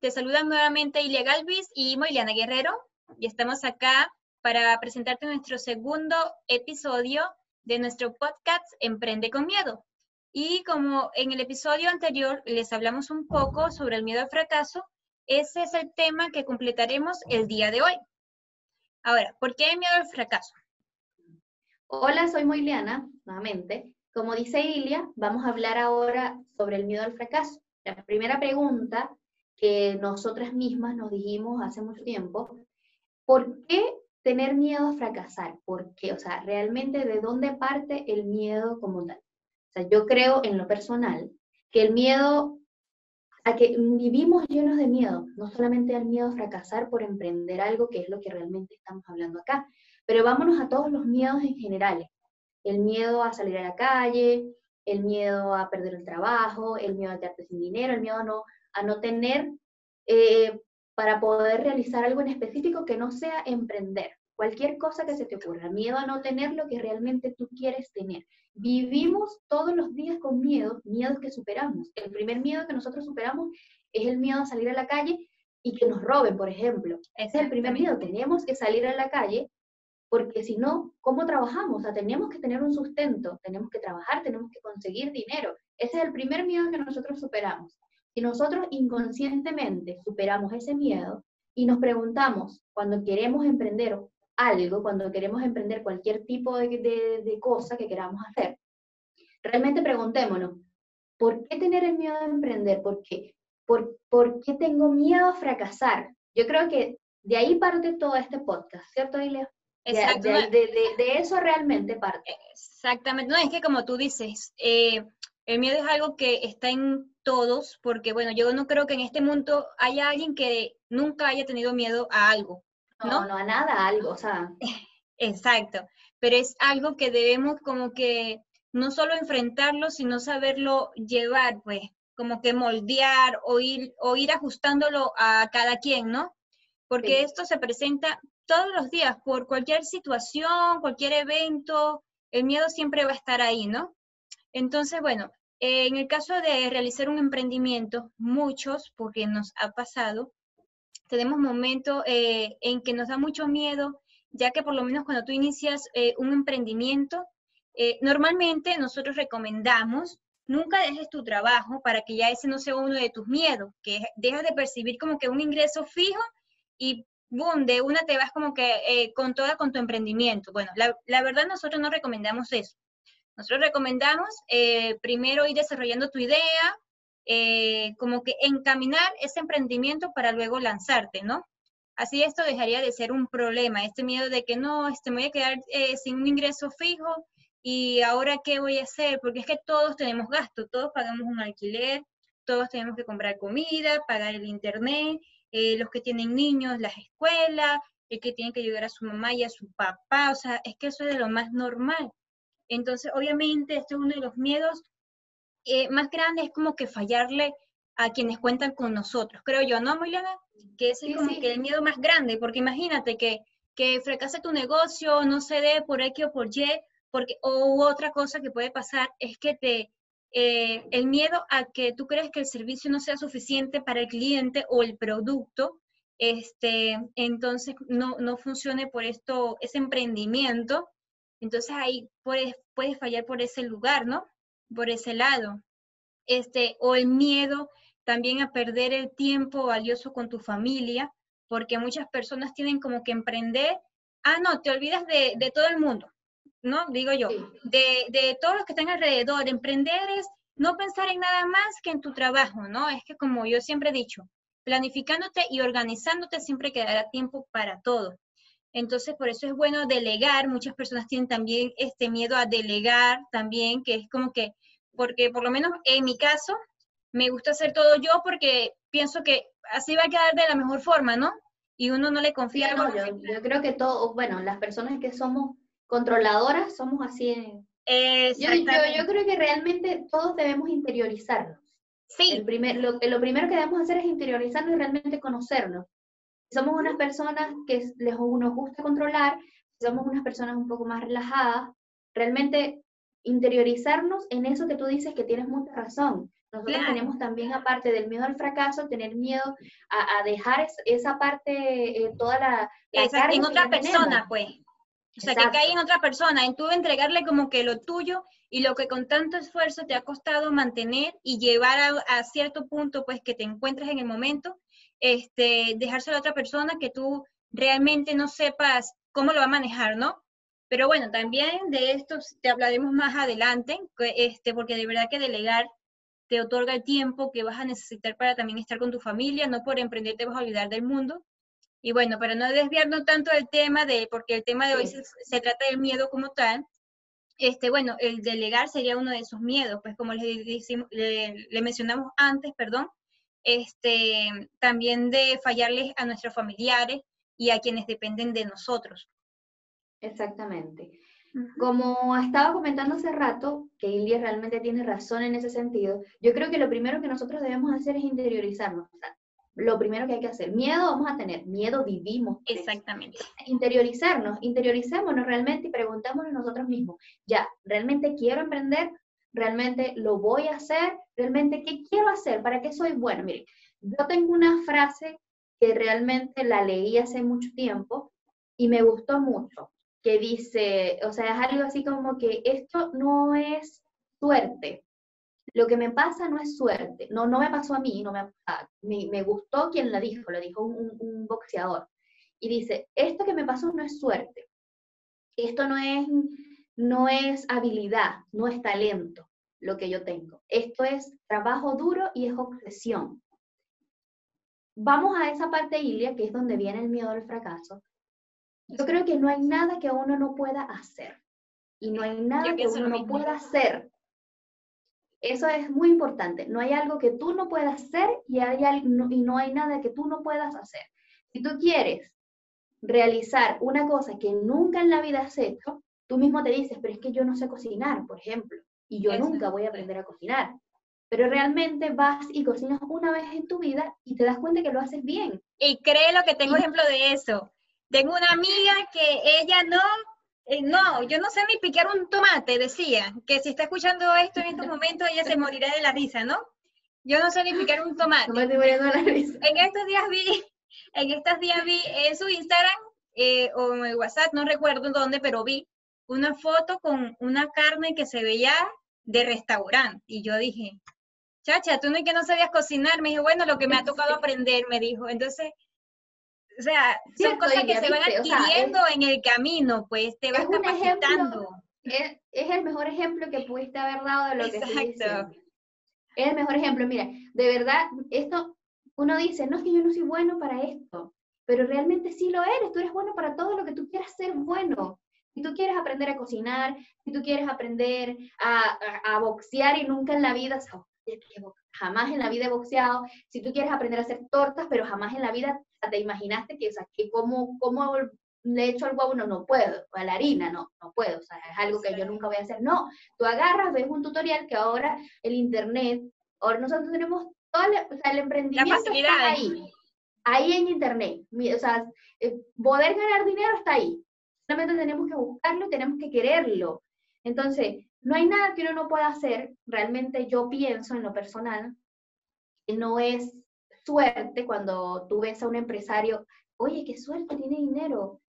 Te saludan nuevamente Ilia Galvis y Moiliana Guerrero y estamos acá para presentarte nuestro segundo episodio de nuestro podcast Emprende con Miedo. Y como en el episodio anterior les hablamos un poco sobre el miedo al fracaso, ese es el tema que completaremos el día de hoy. Ahora, ¿por qué el miedo al fracaso? Hola, soy Moiliana, nuevamente. Como dice Ilia, vamos a hablar ahora sobre el miedo al fracaso. La primera pregunta que nosotras mismas nos dijimos hace mucho tiempo, ¿por qué tener miedo a fracasar? ¿Por qué? O sea, realmente de dónde parte el miedo como tal. O sea, yo creo en lo personal que el miedo a que vivimos llenos de miedo, no solamente al miedo a fracasar por emprender algo, que es lo que realmente estamos hablando acá, pero vámonos a todos los miedos en general. El miedo a salir a la calle, el miedo a perder el trabajo, el miedo a quedarte sin dinero, el miedo a no, a no tener eh, para poder realizar algo en específico que no sea emprender. Cualquier cosa que se te ocurra, miedo a no tener lo que realmente tú quieres tener. Vivimos todos los días con miedo, miedos que superamos. El primer miedo que nosotros superamos es el miedo a salir a la calle y que nos roben, por ejemplo. Ese es el primer miedo. Tenemos que salir a la calle porque si no, ¿cómo trabajamos? O sea, tenemos que tener un sustento, tenemos que trabajar, tenemos que conseguir dinero. Ese es el primer miedo que nosotros superamos. Si nosotros inconscientemente superamos ese miedo y nos preguntamos cuando queremos emprender algo, cuando queremos emprender cualquier tipo de, cosa que queramos hacer, realmente preguntémonos, ¿por qué tener el miedo de emprender? ¿Por qué? ¿Por, ¿Por qué tengo miedo a fracasar? Yo creo que de ahí parte todo este podcast, ¿cierto, Ilea? Exacto. De, eso realmente parte. Exactamente. No, es que como tú dices, eh, el miedo es algo que está en todos, porque bueno, yo no creo que en este mundo haya alguien que nunca haya tenido miedo a algo. No, no, a nada, algo, o sea. Exacto, pero es algo que debemos como que no solo enfrentarlo, sino saberlo llevar, pues, como que moldear o ir, o ir ajustándolo a cada quien, ¿no? Porque esto se presenta todos los días por cualquier situación, cualquier evento, el miedo siempre va a estar ahí, ¿no? Entonces, bueno, en el caso de realizar un emprendimiento, muchos, porque nos ha pasado, tenemos momentos eh, en que nos da mucho miedo, ya que por lo menos cuando tú inicias eh, un emprendimiento, eh, normalmente nosotros recomendamos nunca dejes tu trabajo para que ya ese no sea uno de tus miedos, que dejas de percibir como que un ingreso fijo y boom, de una te vas como que con toda con tu emprendimiento. Bueno, la, la, verdad nosotros no recomendamos eso. Nosotros recomendamos primero ir desarrollando tu idea, eh, como que encaminar ese emprendimiento para luego lanzarte, ¿no? Así esto dejaría de ser un problema, este miedo de que no, este, me voy a quedar eh, sin un ingreso fijo y ahora qué voy a hacer, porque es que todos tenemos gasto, todos pagamos un alquiler, todos tenemos que comprar comida, pagar el internet, eh, los que tienen niños, las escuelas, el que tiene que ayudar a su mamá y a su papá, o sea, es que eso es de lo más normal. Entonces, obviamente, esto es uno de los miedos eh, más grande es como que fallarle a quienes cuentan con nosotros, creo yo, ¿no, Moilana? Que ese es como que el miedo más grande, porque imagínate que, que fracase tu negocio, no se dé por X o por Y, porque, o otra cosa que puede pasar es que te, eh, el miedo a que tú crees que el servicio no sea suficiente para el cliente o el producto, este, entonces no, no funcione por esto, ese emprendimiento, entonces ahí puedes, puedes fallar por ese lugar, ¿no? por ese lado. Este, o el miedo también a perder el tiempo valioso con tu familia, porque muchas personas tienen como que emprender, ah, no, te olvidas de, de todo el mundo, ¿no? Digo yo, de, de todos los que están alrededor. Emprender es no pensar en nada más que en tu trabajo, ¿no? Es que como yo siempre he dicho, planificándote y organizándote siempre quedará tiempo para todo. Entonces, por eso es bueno delegar. Muchas personas tienen también este miedo a delegar también, que es como que, porque por lo menos en mi caso, me gusta hacer todo yo porque pienso que así va a quedar de la mejor forma, ¿no? Y uno no le confía. yo, creo que todo, bueno, las personas que somos controladoras somos así. Yo, yo, creo que realmente todos debemos interiorizarnos. Sí. El primer, lo, lo primero que debemos hacer es interiorizarnos y realmente conocernos somos unas personas que les, nos gusta controlar, somos unas personas un poco más relajadas, realmente interiorizarnos en eso que tú dices que tienes mucha razón. Nosotros tenemos también, aparte del miedo al fracaso, tener miedo a, dejar esa parte, eh, toda la... en otra persona, pues. O sea, que cae en otra persona, en tú entregarle como que lo tuyo y lo que con tanto esfuerzo te ha costado mantener y llevar a, cierto punto, pues que te encuentres en el momento, este, dejárselo a otra persona que tú realmente no sepas cómo lo va a manejar, ¿no? Pero bueno, también de esto te hablaremos más adelante, este, porque de verdad que delegar te otorga el tiempo que vas a necesitar para también estar con tu familia, no por emprender te vas a olvidar del mundo. Y bueno, para no desviarnos tanto del tema, de, porque el tema de hoy se, trata del miedo como tal, este, bueno, el delegar sería uno de esos miedos, pues como les le, le, mencionamos antes, perdón, este, también de fallarles a nuestros familiares y a quienes dependen de nosotros. Exactamente. Como estaba comentando hace rato, que Ilia realmente tiene razón en ese sentido, yo creo que lo primero que nosotros debemos hacer es interiorizarnos. lo primero que hay que hacer, miedo vamos a tener, miedo vivimos. Exactamente. Interiorizarnos, interioricémonos realmente y preguntémonos nosotros mismos, ya, ¿realmente quiero emprender? ¿Realmente lo voy a hacer? ¿Realmente qué quiero hacer? ¿Para qué soy bueno? Miren, yo tengo una frase que realmente la leí hace mucho tiempo y me gustó mucho que dice, o sea, es algo así como que esto no es suerte. Lo que me pasa no es suerte. No, no me pasó a mí, no me, me, gustó quien la dijo, lo dijo un, un boxeador. Y dice, esto que me pasó no es suerte. Esto no es, no es habilidad, no es talento lo que yo tengo. Esto es trabajo duro y es obsesión. Vamos a esa parte, Ilia, que es donde viene el miedo al fracaso, yo creo que no hay nada que uno no pueda hacer. Y no hay nada que uno no pueda hacer. Eso es muy importante. No hay algo que tú no puedas hacer y, hay, no, y no hay nada que tú no puedas hacer. Si tú quieres realizar una cosa que nunca en la vida has hecho, tú mismo te dices, pero es que yo no sé cocinar, por ejemplo, y yo nunca voy a aprender a cocinar. Pero realmente vas y cocinas una vez en tu vida y te das cuenta que lo haces bien. Y créelo que tengo ejemplo de eso. Tengo una amiga que ella no, eh, no, yo no sé ni picar un tomate, decía, que si está escuchando esto en estos momentos ella se morirá de la risa, ¿no? Yo no sé ni picar un tomate. En estos días vi, en estos días vi en su Instagram eh, o en el WhatsApp, no recuerdo dónde, pero vi una foto con una carne que se veía de restaurante. Y yo dije, chacha, tú no es que no sabías cocinar. Me dijo, bueno, lo que me ha tocado aprender, me dijo. Entonces, o sea, son cosas que se van adquiriendo en el camino, pues te vas capacitando. es, es, el mejor ejemplo que pudiste haber dado de lo que Exacto. Es el mejor ejemplo. Mira, de verdad, esto, uno dice, no es que yo no soy bueno para esto, pero realmente sí lo eres, tú eres bueno para todo lo que tú quieras ser bueno. Si tú quieres aprender a cocinar, si tú quieres aprender a, a, boxear y nunca en la vida, jamás en la vida he boxeado, si tú quieres aprender a hacer tortas, pero jamás en la vida te imaginaste que, o sea, que cómo, cómo le echo al huevo, no, no puedo, o a la harina, no, no puedo, o sea, es algo que yo nunca voy a hacer. No, tú agarras, ves un tutorial que ahora el internet, ahora nosotros tenemos todo el, o sea, el emprendimiento está ahí, ahí en internet, o sea, eh, poder ganar dinero está ahí, solamente tenemos que buscarlo, tenemos que quererlo. Entonces, no hay nada que uno no pueda hacer, realmente yo pienso en lo personal, que no es suerte cuando tú ves a un empresario, oye, qué suerte, tiene dinero,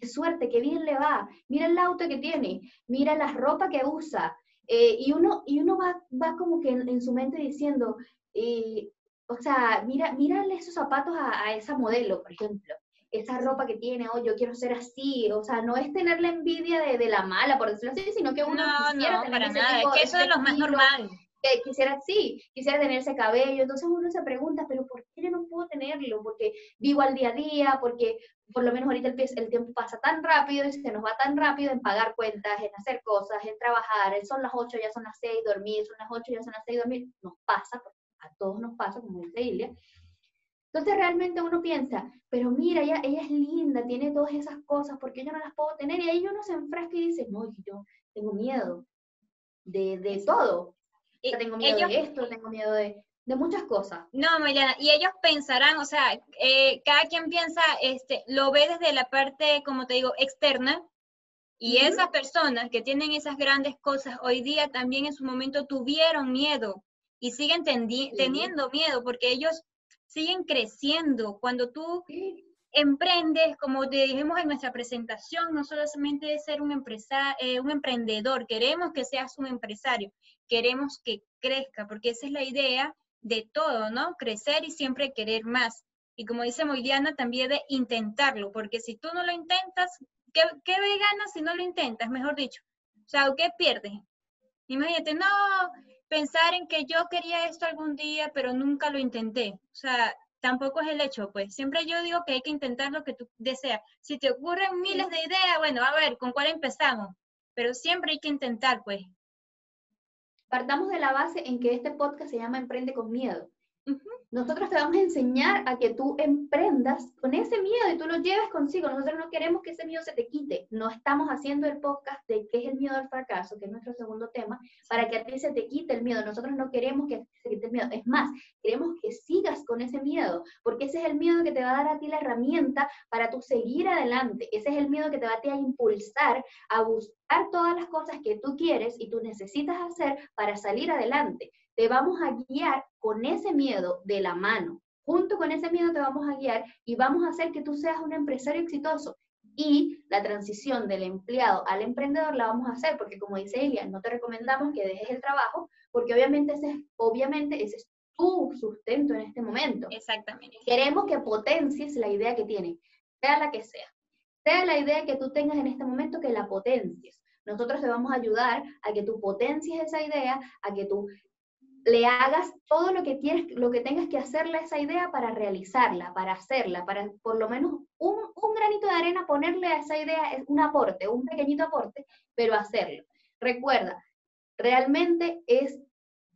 qué suerte, qué bien le va, mira el auto que tiene, mira la ropa que usa, eh, y uno, y uno va, va como que en, su mente diciendo, eh, o sea, mira, mírale esos zapatos a, esa modelo, por ejemplo, esa ropa que tiene, oh, yo quiero ser así, o sea, no es tener la envidia de, de la mala, por decirlo así, sino que uno no, quisiera no, tener para nada, es que eso es lo más normal que quisiera, sí, quisiera tener ese cabello, entonces uno se pregunta, pero ¿por qué yo no puedo tenerlo? Porque vivo al día a día, porque por lo menos ahorita el, el tiempo pasa tan rápido y se nos va tan rápido en pagar cuentas, en hacer cosas, en trabajar, son las 8, ya son las 6, dormir, son las 8, ya son las 6, dormir, nos pasa, a todos nos pasa, como dice Ilia. Entonces realmente uno piensa, pero mira, ella, ella es linda, tiene todas esas cosas, ¿por qué yo no las puedo tener? Y ahí uno se enfrasca y dice, no, yo tengo miedo de, de todo, tengo miedo de esto, tengo miedo de, muchas cosas. No, Mariana, y ellos pensarán, o sea, eh, cada quien piensa, este, lo ve desde la parte, como te digo, externa, y esas personas que tienen esas grandes cosas hoy día también en su momento tuvieron miedo y siguen teniendo miedo porque ellos siguen creciendo. Cuando tú emprendes, como dijimos en nuestra presentación, no solamente es ser un, empresario, eh, un emprendedor, queremos que seas un empresario, queremos que crezca, porque esa es la idea de todo, ¿no? Crecer y siempre querer más. Y como dice Moiliana, también de intentarlo, porque si tú no lo intentas, ¿qué, qué ganas si no lo intentas, mejor dicho? O sea, ¿qué pierdes? Imagínate, no, pensar en que yo quería esto algún día, pero nunca lo intenté. O sea, tampoco es el hecho, pues. Siempre yo digo que hay que intentar lo que tú deseas. Si te ocurren miles de ideas, bueno, a ver, ¿con cuál empezamos? Pero siempre hay que intentar, pues. Partamos de la base en que este podcast se llama Emprende con Miedo. Nosotros te vamos a enseñar a que tú emprendas con ese miedo y tú lo lleves consigo. Nosotros no queremos que ese miedo se te quite. No estamos haciendo el podcast de qué es el miedo al fracaso, que es nuestro segundo tema, para que a ti se te quite el miedo. Nosotros no queremos que se quite el miedo. Es más, queremos que sigas con ese miedo, porque ese es el miedo que te va a dar a ti la herramienta para tú seguir adelante. Ese es el miedo que te va a, ti a impulsar a buscar todas las cosas que tú quieres y tú necesitas hacer para salir adelante te vamos a guiar con ese miedo de la mano. Junto con ese miedo te vamos a guiar y vamos a hacer que tú seas un empresario exitoso. Y la transición del empleado al emprendedor la vamos a hacer porque, como dice Elia, no te recomendamos que dejes el trabajo porque obviamente ese, es, obviamente ese es tu sustento en este momento. Exactamente. Queremos que potencies la idea que tienes, sea la que sea. Sea la idea que tú tengas en este momento, que la potencies. Nosotros te vamos a ayudar a que tú potencies esa idea, a que tú le hagas todo lo que tienes, lo que tengas que hacerle a esa idea para realizarla, para hacerla, para por lo menos un, un granito de arena ponerle a esa idea es un aporte, un pequeñito aporte, pero hacerlo. Recuerda, realmente es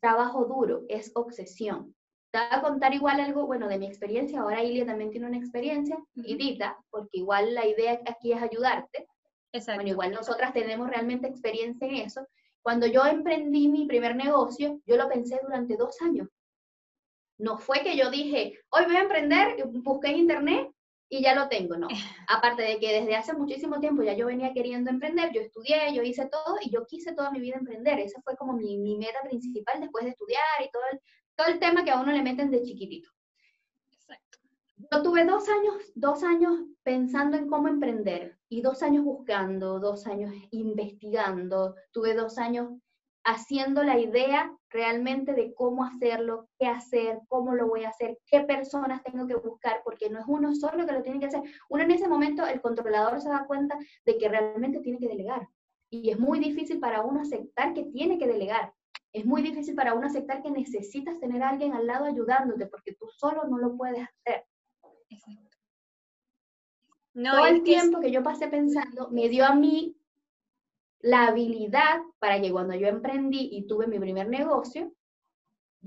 trabajo duro, es obsesión. Te voy a contar igual algo, bueno, de mi experiencia, ahora Ilia también tiene una experiencia, y Dita, porque igual la idea aquí es ayudarte. Exacto. Bueno, igual nosotras tenemos realmente experiencia en eso, cuando yo emprendí mi primer negocio, yo lo pensé durante dos años. No fue que yo dije, hoy voy a emprender, busqué en internet y ya lo tengo, no. Aparte de que desde hace muchísimo tiempo ya yo venía queriendo emprender, yo estudié, yo hice todo y yo quise toda mi vida emprender. Esa fue como mi, meta principal después de estudiar y todo el, todo el tema que a uno le meten de chiquitito. Exacto. Yo tuve dos años, dos años pensando en cómo emprender y dos años buscando, dos años investigando, tuve dos años haciendo la idea realmente de cómo hacerlo, qué hacer, cómo lo voy a hacer, qué personas tengo que buscar, porque no es uno solo que lo tiene que hacer. Uno en ese momento, el controlador se da cuenta de que realmente tiene que delegar. Y es muy difícil para uno aceptar que tiene que delegar. Es muy difícil para uno aceptar que necesitas tener a alguien al lado ayudándote, porque tú solo no lo puedes hacer. Todo el tiempo que yo pasé pensando me dio a mí la habilidad para que cuando yo emprendí y tuve mi primer negocio,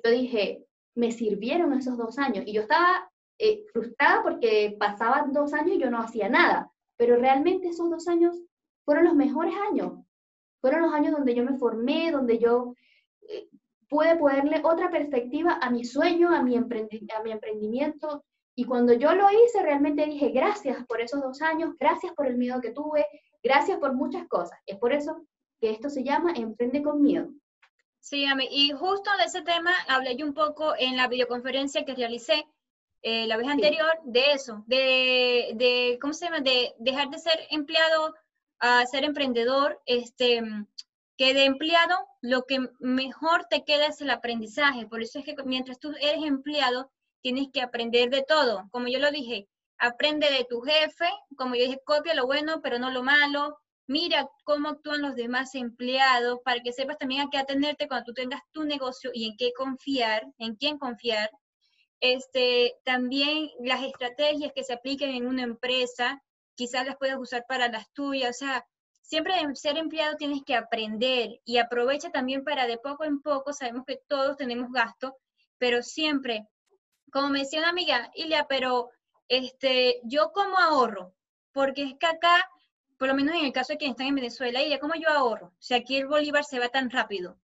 yo dije, me sirvieron esos dos años. Y yo estaba eh, frustrada porque pasaban dos años y yo no hacía nada. Pero realmente esos dos años fueron los mejores años. Fueron los años donde yo me formé, donde yo pude ponerle otra perspectiva a mi sueño, a mi, a mi emprendimiento. Y cuando yo lo hice, realmente dije, gracias por esos dos años, gracias por el miedo que tuve, gracias por muchas cosas. Es por eso que esto se llama Emprende con Miedo. Sí, y justo de ese tema hablé yo un poco en la videoconferencia que realicé eh, la vez anterior de eso, de, de, ¿cómo se llama? De dejar de ser empleado a ser emprendedor, este, que de empleado lo que mejor te queda es el aprendizaje. Por eso es que mientras tú eres empleado, tienes que aprender de todo. Como yo lo dije, aprende de tu jefe, como yo dije, copia lo bueno, pero no lo malo. Mira cómo actúan los demás empleados para que sepas también a qué atenderte cuando tú tengas tu negocio y en qué confiar, en quién confiar. Este, también las estrategias que se apliquen en una empresa, quizás las puedas usar para las tuyas. O sea, siempre de ser empleado tienes que aprender y aprovecha también para de poco en poco, sabemos que todos tenemos gasto, pero siempre como me decía una amiga, Ilia, pero este, yo como ahorro, porque es que acá, por lo menos en el caso de quienes están en Venezuela, Ilia, ¿cómo yo ahorro? Si aquí el bolívar se va tan rápido.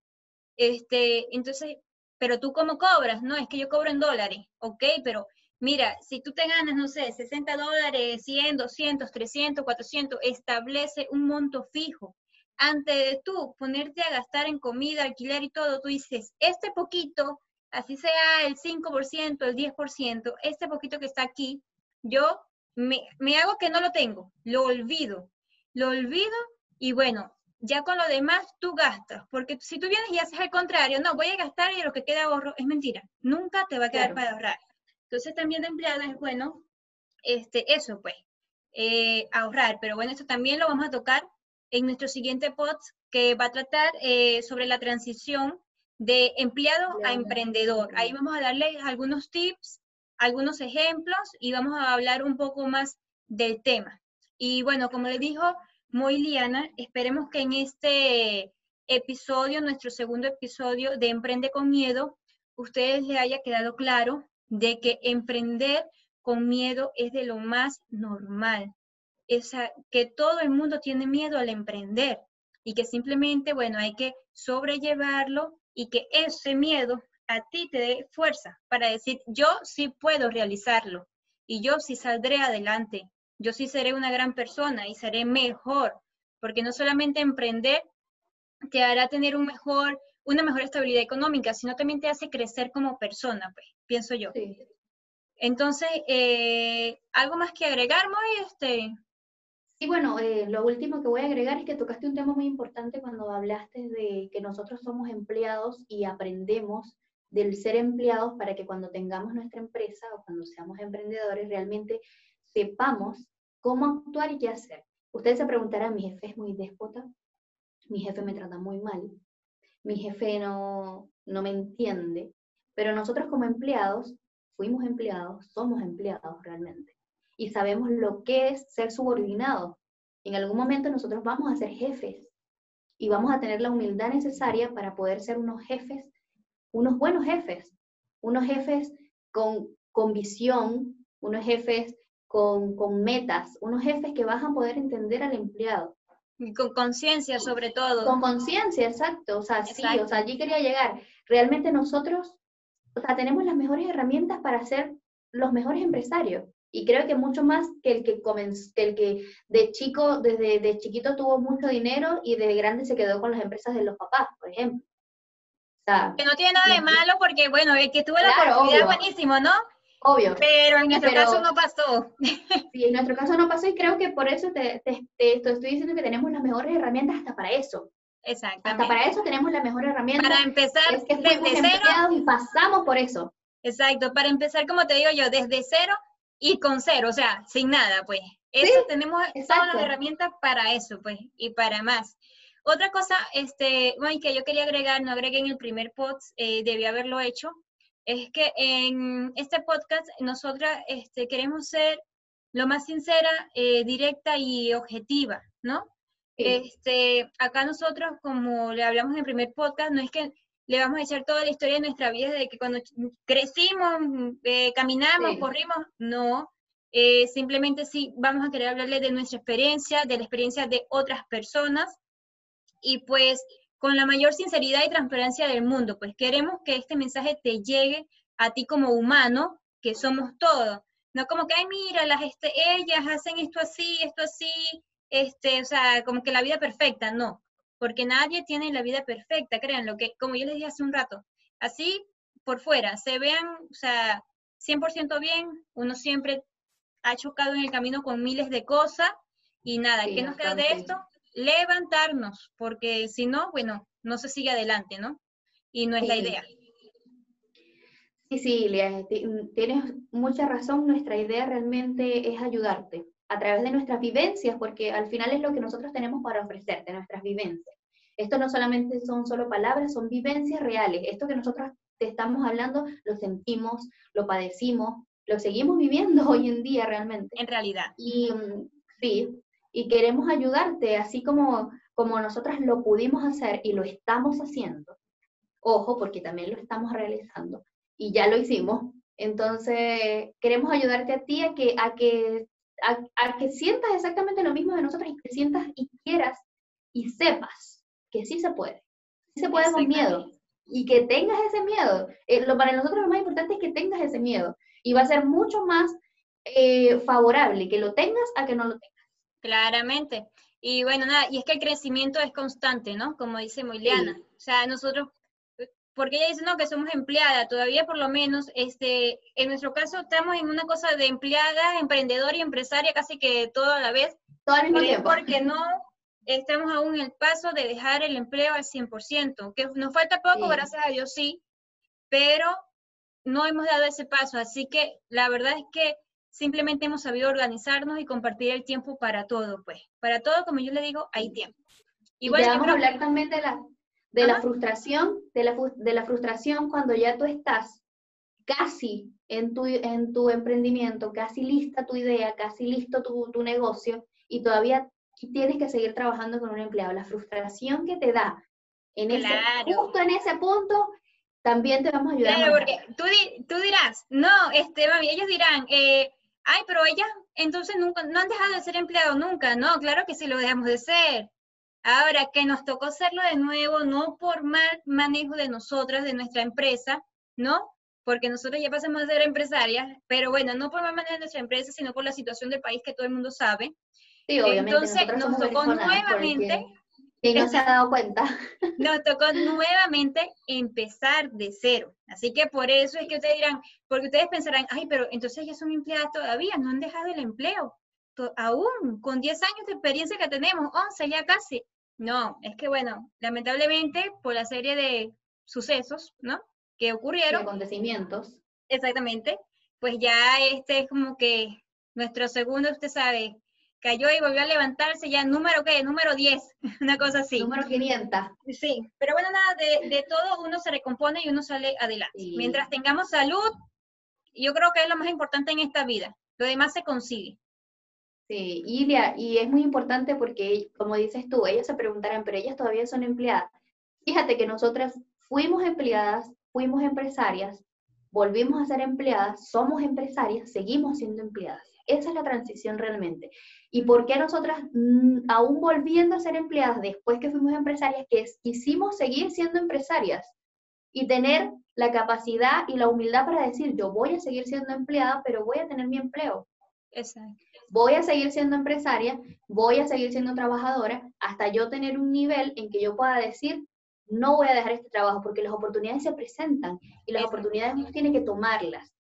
Este, entonces, pero tú cómo cobras, no, es que yo cobro en dólares, ok, pero mira, si tú te ganas, no sé, 60 dólares, 100, 200, 300, 400, establece un monto fijo. antes de tú ponerte a gastar en comida, alquiler y todo, tú dices, este poquito, así sea el 5%, el 10%, este poquito que está aquí, yo me, me hago que no lo tengo, lo olvido, lo olvido y bueno, ya con lo demás tú gastas, porque si tú vienes y haces al contrario, no, voy a gastar y lo que queda ahorro, es mentira, nunca te va a quedar para ahorrar. Entonces también de empleado es bueno, este, eso pues, eh, ahorrar, pero bueno, esto también lo vamos a tocar en nuestro siguiente post que va a tratar eh, sobre la transición de empleado a emprendedor. Ahí vamos a darles algunos tips, algunos ejemplos y vamos a hablar un poco más del tema. Y bueno, como les dijo muy Liana, esperemos que en este episodio, nuestro segundo episodio de Emprende con Miedo, ustedes les haya quedado claro de que emprender con miedo es de lo más normal. Esa, que todo el mundo tiene miedo al emprender y que simplemente, bueno, hay que sobrellevarlo y que ese miedo a ti te dé fuerza para decir, yo sí puedo realizarlo y yo sí saldré adelante, yo sí seré una gran persona y seré mejor, porque no solamente emprender te hará tener un mejor, una mejor estabilidad económica, sino también te hace crecer como persona, pues, pienso yo. Entonces, eh, ¿algo más que agregar, Moy? Este, y bueno, eh, lo último que voy a agregar es que tocaste un tema muy importante cuando hablaste de que nosotros somos empleados y aprendemos del ser empleados para que cuando tengamos nuestra empresa o cuando seamos emprendedores realmente sepamos cómo actuar y qué hacer. Ustedes se preguntarán, mi jefe es muy déspota, mi jefe me trata muy mal, mi jefe no, no me entiende, pero nosotros como empleados, fuimos empleados, somos empleados realmente y sabemos lo que es ser subordinado. En algún momento nosotros vamos a ser jefes y vamos a tener la humildad necesaria para poder ser unos jefes, unos buenos jefes, unos jefes con, con visión, unos jefes con, con metas, unos jefes que van a poder entender al empleado. Con conciencia sobre todo. Con conciencia, exacto. O sea, sí, o sea, allí quería llegar. Realmente nosotros, o sea, tenemos las mejores herramientas para ser los mejores empresarios. Y creo que mucho más que el que, comenzó, el que de chico, desde de chiquito tuvo mucho dinero y de grande se quedó con las empresas de los papás, por ejemplo. que no tiene nada de malo porque, bueno, el que tuvo la oportunidad es buenísimo, ¿no? Obvio. Pero en nuestro caso no pasó. Sí, en nuestro caso no pasó y creo que por eso te, te, estoy diciendo que tenemos las mejores herramientas hasta para eso. Exactamente. Hasta para eso tenemos la mejor herramienta. Para empezar es que desde cero. Y pasamos por eso. Exacto, para empezar, como te digo yo, desde cero y con cero, o sea, sin nada, pues. Eso tenemos todas las herramientas para eso, pues, y para más. Otra cosa, este, bueno, que yo quería agregar, no agregué en el primer post, eh, debí haberlo hecho, es que en este podcast nosotras este, queremos ser lo más sincera, eh, directa y objetiva, ¿no? Este, acá nosotros, como le hablamos en el primer podcast, no es que le vamos a echar toda la historia de nuestra vida, de que cuando crecimos, eh, caminamos, corrimos, no. Eh, simplemente sí vamos a querer hablarle de nuestra experiencia, de la experiencia de otras personas y pues con la mayor sinceridad y transparencia del mundo, pues queremos que este mensaje te llegue a ti como humano, que somos todos. No como que, ay, mira, las, este, ellas hacen esto así, esto así, este, o sea, como que la vida perfecta, no porque nadie tiene la vida perfecta, créanlo, que como yo les dije hace un rato, así por fuera, se vean, o sea, 100% bien, uno siempre ha chocado en el camino con miles de cosas y nada, ¿qué nos queda de esto? Levantarnos, porque si no, bueno, no se sigue adelante, ¿no? Y no es la idea. Sí, sí, tienes mucha razón, nuestra idea realmente es ayudarte a través de nuestras vivencias, porque al final es lo que nosotros tenemos para ofrecerte, nuestras vivencias. Esto no solamente son solo palabras, son vivencias reales. Esto que nosotros te estamos hablando, lo sentimos, lo padecimos, lo seguimos viviendo hoy en día realmente. En realidad. Y mm, sí, y queremos ayudarte, así como, como nosotras lo pudimos hacer y lo estamos haciendo. Ojo, porque también lo estamos realizando y ya lo hicimos. Entonces, queremos ayudarte a ti a que, a que a, que sientas exactamente lo mismo de nosotros y que sientas y quieras y sepas que sí se puede. Sí se puede con miedo. Y que tengas ese miedo. Eh, lo, para nosotros lo más importante es que tengas ese miedo. Y va a ser mucho más eh, favorable que lo tengas a que no lo tengas. Claramente. Y bueno, nada, y es que el crecimiento es constante, ¿no? Como dice Moiliana. O sea, nosotros, porque ella dice, no, que somos empleada, todavía por lo menos, este, en nuestro caso estamos en una cosa de empleada, emprendedora y empresaria casi que todo a la vez. Todo al mismo tiempo. Porque no estamos aún en el paso de dejar el empleo al 100%, que nos falta poco, gracias a Dios sí, pero no hemos dado ese paso, así que la verdad es que simplemente hemos sabido organizarnos y compartir el tiempo para todo, pues. Para todo, como yo le digo, hay tiempo. Y, bueno, vamos a hablar también de la, de la frustración, de la, de la frustración cuando ya tú estás casi en tu, en tu emprendimiento, casi lista tu idea, casi listo tu, tu negocio y todavía tienes que seguir trabajando con un empleado. La frustración que te da en ese, justo en ese punto también te vamos a ayudar. Claro, porque tú, tú dirás, no, este, mami, ellos dirán, eh, ay, pero ellas entonces nunca, no han dejado de ser empleados nunca, no, claro que sí lo dejamos de ser. Ahora que nos tocó hacerlo de nuevo, no por mal manejo de nosotras, de nuestra empresa, ¿no? Porque nosotros ya pasamos a ser empresarias, pero bueno, no por mal manejo de nuestra empresa, sino por la situación del país que todo el mundo sabe. Sí, obviamente. Entonces nos tocó nuevamente y no se ha dado cuenta. Nos tocó nuevamente empezar de cero. Así que por eso es que ustedes dirán, porque ustedes pensarán, ay, pero entonces ya son empleadas todavía, no han dejado el empleo. Aún con 10 años de experiencia que tenemos, 11 ya casi. No, es que bueno, lamentablemente por la serie de sucesos, ¿no? Que ocurrieron. acontecimientos. Exactamente. Pues ya este es como que nuestro segundo, usted sabe, cayó y volvió a levantarse ya número qué, número 10, una cosa así. Número 500. Sí, pero bueno, nada, de, todo uno se recompone y uno sale adelante. Mientras tengamos salud, yo creo que es lo más importante en esta vida. Lo demás se consigue. Sí, Ilia, y es muy importante porque, como dices tú, ellos se preguntarán, pero ellas todavía son empleadas. Fíjate que nosotras fuimos empleadas, fuimos empresarias, volvimos a ser empleadas, somos empresarias, seguimos siendo empleadas. Esa es la transición realmente. ¿Y por qué nosotras, mm, aún volviendo a ser empleadas después que fuimos empresarias, que quisimos seguir siendo empresarias y tener la capacidad y la humildad para decir, yo voy a seguir siendo empleada, pero voy a tener mi empleo? Exacto. Voy a seguir siendo empresaria, voy a seguir siendo trabajadora, hasta yo tener un nivel en que yo pueda decir, no voy a dejar este trabajo, porque las oportunidades se presentan y las oportunidades uno tiene que tomarlas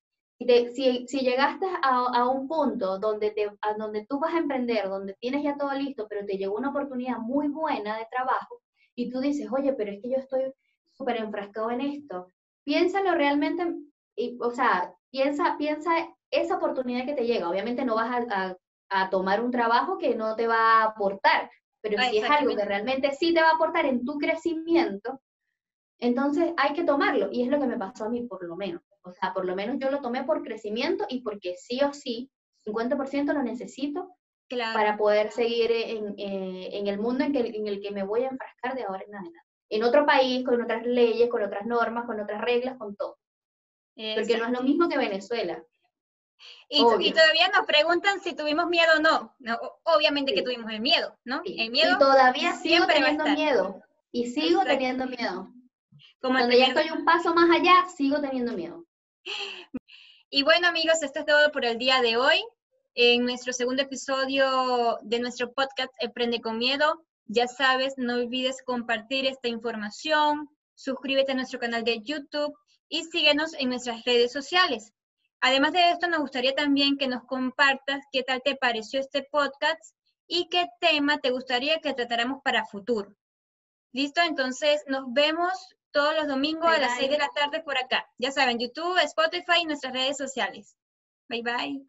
si, si, llegaste a, un punto donde, te, donde tú vas a emprender, donde tienes ya todo listo, pero te llegó una oportunidad muy buena de trabajo y tú dices, oye, pero es que yo estoy súper enfrascado en esto, piénsalo realmente, y, o sea, piensa, piensa esa oportunidad que te llega. Obviamente no vas a, a, tomar un trabajo que no te va a aportar, pero si es algo que realmente sí te va a aportar en tu crecimiento, entonces hay que tomarlo. Y es lo que me pasó a mí, por lo menos. O sea, por lo menos yo lo tomé por crecimiento y porque sí o sí, 50% lo necesito para poder seguir en, eh, en el mundo en, que, en el que me voy a enfrascar de ahora en adelante. En otro país, con otras leyes, con otras normas, con otras reglas, con todo. Porque no es lo mismo que Venezuela. Y, y, todavía nos preguntan si tuvimos miedo o no. no obviamente que tuvimos el miedo, ¿no? El miedo. Y todavía sigo teniendo miedo. Y sigo teniendo miedo. Como Cuando ya estoy un paso más allá, sigo teniendo miedo. Y bueno amigos, esto es todo por el día de hoy. En nuestro segundo episodio de nuestro podcast Emprende con Miedo, ya sabes, no olvides compartir esta información, suscríbete a nuestro canal de YouTube y síguenos en nuestras redes sociales. Además de esto, nos gustaría también que nos compartas qué tal te pareció este podcast y qué tema te gustaría que tratáramos para futuro. ¿Listo? Entonces, nos vemos todos los domingos a las 6 de la tarde por acá. Ya saben, YouTube, Spotify y nuestras redes sociales. Bye bye.